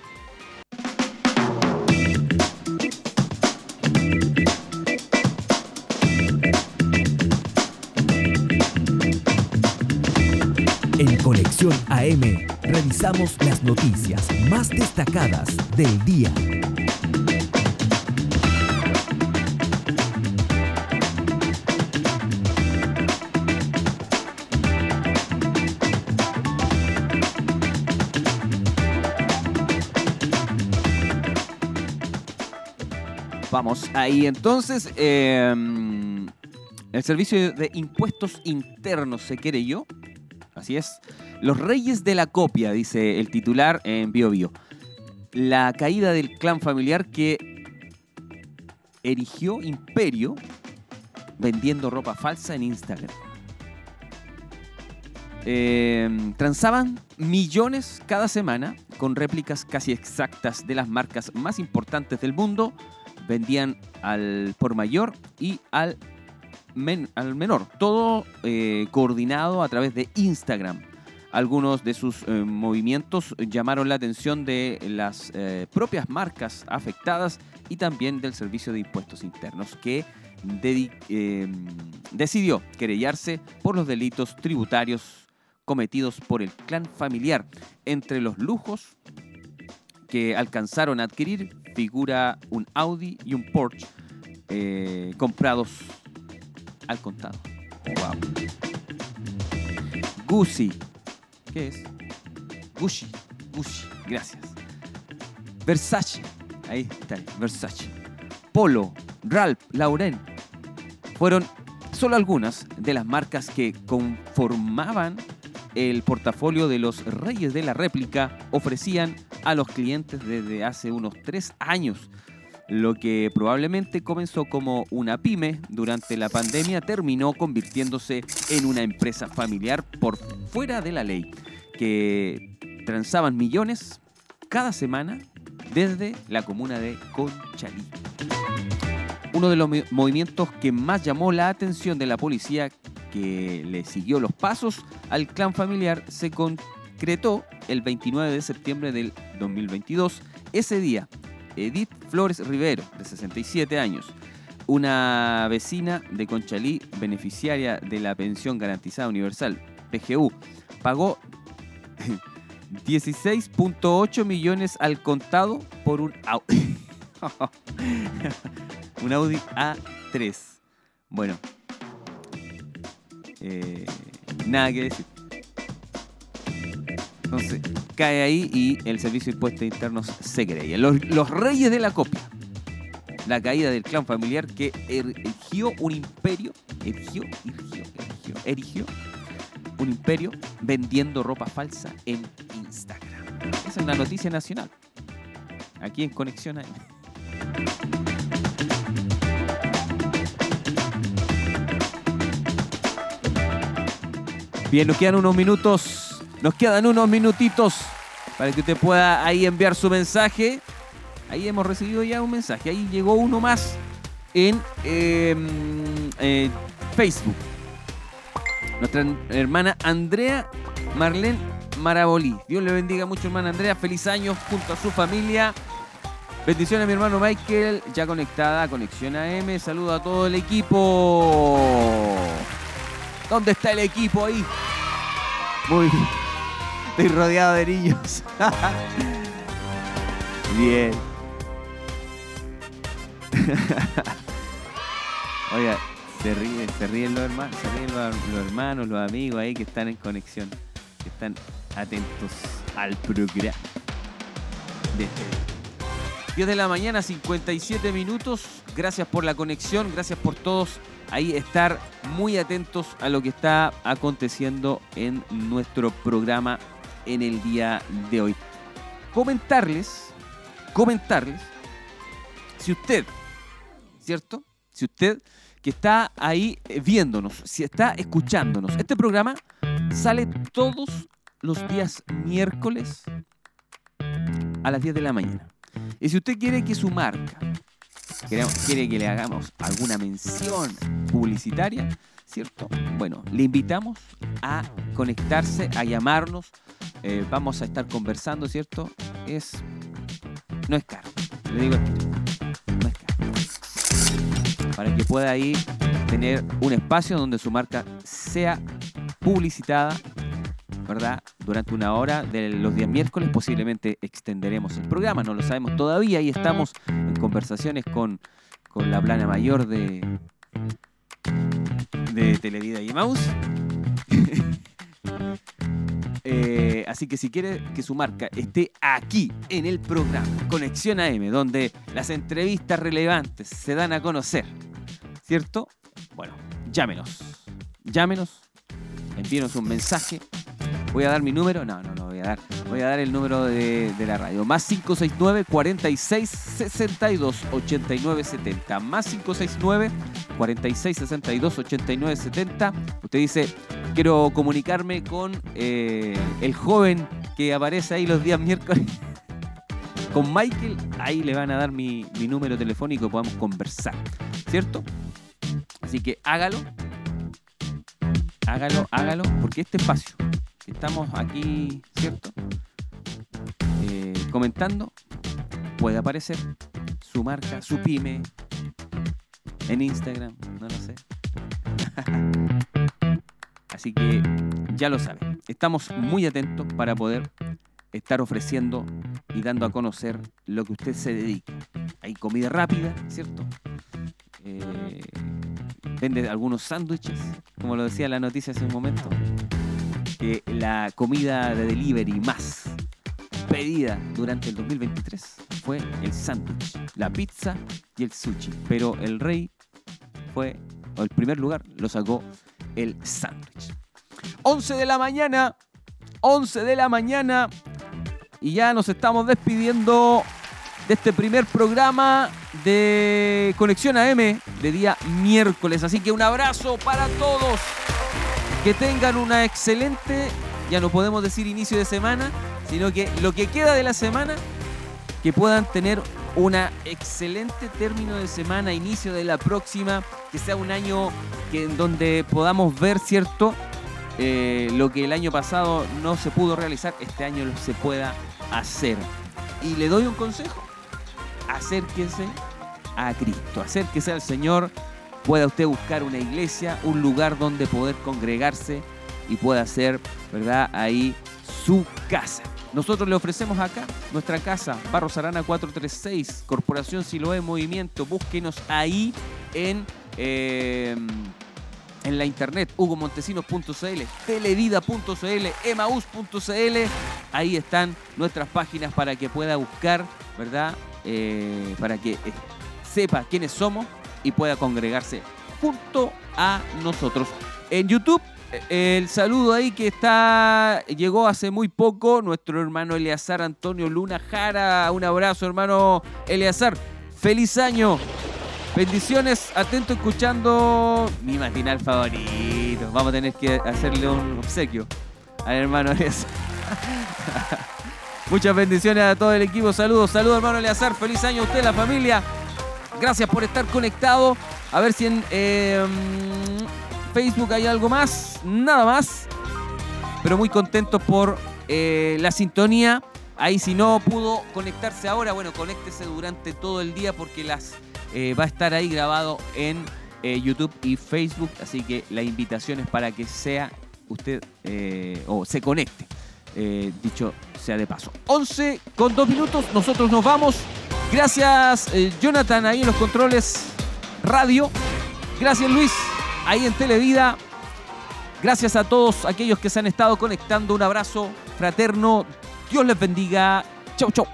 Speaker 1: Conexión AM revisamos las noticias más destacadas del día.
Speaker 2: Vamos ahí entonces. eh, El Servicio de Impuestos Internos se querelló. Así es. Los reyes de la copia, dice el titular en Bio Bio. La caída del clan familiar que erigió imperio vendiendo ropa falsa en Instagram. Eh, transaban millones cada semana con réplicas casi exactas de las marcas más importantes del mundo. Vendían al por mayor y al, men- al menor. Todo eh, coordinado a través de Instagram. Algunos de sus eh, movimientos llamaron la atención de las eh, propias marcas afectadas y también del Servicio de Impuestos Internos, que decidió querellarse por los delitos tributarios cometidos por el clan familiar. Entre los lujos que alcanzaron a adquirir figura un Audi y un Porsche comprados al contado. Wow. Gucci. ¿Qué es? Gucci. Gucci. Gracias. Versace. Ahí está. Versace. Polo. Ralph Lauren. Fueron solo algunas de las marcas que conformaban el portafolio de los reyes de la réplica ofrecían a los clientes desde hace unos tres años. Lo que probablemente comenzó como una pyme durante la pandemia terminó convirtiéndose en una empresa familiar por fuera de la ley, que transaban millones cada semana desde la comuna de Conchalí. Uno de los mi- movimientos que más llamó la atención de la policía que le siguió los pasos al clan familiar se concretó el 29 de septiembre del 2022. Ese día, Edith Flores Rivero, de 67 años, una vecina de Conchalí, beneficiaria de la pensión garantizada universal, PGU, pagó 16.8 millones al contado por un Audi. un Audi A3. Bueno, eh, nada que decir. Entonces, cae ahí y el Servicio de Impuestos Internos se creía. Los, los reyes de la copia. La caída del clan familiar que erigió un imperio. Erigió, erigió, erigió, erigió un imperio vendiendo ropa falsa en Instagram. Esa es una noticia nacional. Aquí en Conexión AM. Bien, nos quedan unos minutos. Nos quedan unos minutitos para que usted pueda ahí enviar su mensaje. Ahí hemos recibido ya un mensaje. Ahí llegó uno más en eh, eh, Facebook. Nuestra hermana Andrea Marlene Marabolí. Dios le bendiga mucho, hermana Andrea. Feliz año junto a su familia. Bendiciones a mi hermano Michael, ya conectada a Conexión AM. Saludo a todo el equipo. ¿Dónde está el equipo ahí? Muy bien. Estoy rodeado de niños. bien. Oiga, se ríen, se ríen los hermanos, se ríen los, hermanos, los amigos ahí que están en conexión, que están atentos al programa. De este 10 de la mañana, 57 minutos. Gracias por la conexión, gracias por todos ahí estar muy atentos a lo que está aconteciendo en nuestro programa en el día de hoy. Comentarles, comentarles, si usted, ¿cierto? Si usted que está ahí eh, viéndonos, si está escuchándonos, este programa sale todos los días miércoles a las 10 de la mañana. Y si usted quiere que su marca, quiere que le hagamos alguna mención publicitaria, ¿cierto? Bueno, le invitamos a conectarse, a llamarnos. Eh, vamos a estar conversando, ¿cierto? Es. No es caro. Le digo tiro, No es caro. Para que pueda ahí tener un espacio donde su marca sea publicitada ¿verdad? Durante una hora de los días miércoles posiblemente extenderemos el programa, no lo sabemos todavía y estamos en conversaciones con, con la plana mayor de, de Televida y Mouse. Eh, así que si quiere que su marca esté aquí en el programa Conexión AM, donde las entrevistas relevantes se dan a conocer, ¿cierto? Bueno, llámenos. Llámenos, envíenos un mensaje. Voy a dar mi número. No, no, no voy a dar. Voy a dar el número de, de la radio. Más 569 46 62 89 70. Más 569 46 62 89 70. Usted dice, quiero comunicarme con eh, el joven que aparece ahí los días miércoles. Con Michael, ahí le van a dar mi, mi número telefónico y podamos conversar. ¿Cierto? Así que hágalo. Hágalo, hágalo, porque este espacio estamos aquí, ¿cierto? Eh, comentando, puede aparecer su marca, su pyme, en Instagram, no lo sé. Así que ya lo saben, estamos muy atentos para poder estar ofreciendo y dando a conocer lo que usted se dedica. Hay comida rápida, ¿cierto? Eh, vende algunos sándwiches, como lo decía la noticia hace un momento. Que la comida de delivery más pedida durante el 2023 fue el sándwich, la pizza y el sushi. Pero el rey fue, o el primer lugar, lo sacó el sándwich. 11 de la mañana, 11 de la mañana, y ya nos estamos despidiendo de este primer programa de Conexión AM de día miércoles. Así que un abrazo para todos. Que tengan una excelente, ya no podemos decir inicio de semana, sino que lo que queda de la semana, que puedan tener una excelente término de semana, inicio de la próxima, que sea un año que, en donde podamos ver, ¿cierto? Eh, lo que el año pasado no se pudo realizar, este año se pueda hacer. Y le doy un consejo, acérquese a Cristo, acérquese al Señor, pueda usted buscar una iglesia, un lugar donde poder congregarse y pueda hacer, ¿verdad? Ahí su casa. Nosotros le ofrecemos acá nuestra casa, Barros Arana 436, Corporación Siloé Movimiento. Búsquenos ahí en, eh, en la internet, hugomontesinos.cl, televida.cl, emaus.cl. Ahí están nuestras páginas para que pueda buscar, ¿verdad? Eh, para que eh, sepa quiénes somos y pueda congregarse junto a nosotros. En YouTube, el saludo ahí que está llegó hace muy poco, nuestro hermano Eleazar Antonio Luna Jara. Un abrazo, hermano Eleazar. Feliz año. Bendiciones, atento escuchando mi matinal favorito. Vamos a tener que hacerle un obsequio al hermano Eleazar. Muchas bendiciones a todo el equipo. Saludos, saludos, hermano Eleazar. Feliz año a usted, la familia. Gracias por estar conectado. A ver si en eh, Facebook hay algo más. Nada más. Pero muy contentos por eh, la sintonía. Ahí si no pudo conectarse ahora, bueno, conéctese durante todo el día porque las eh, va a estar ahí grabado en YouTube y Facebook. Así que la invitación es para que sea usted o se conecte. Dicho sea de paso. 11 con 2 minutos, nosotros nos vamos. Gracias eh, Jonathan ahí en los controles radio. Gracias Luis ahí en Televida. Gracias a todos aquellos que se han estado conectando. Un abrazo fraterno. Dios les bendiga. Chau, chau.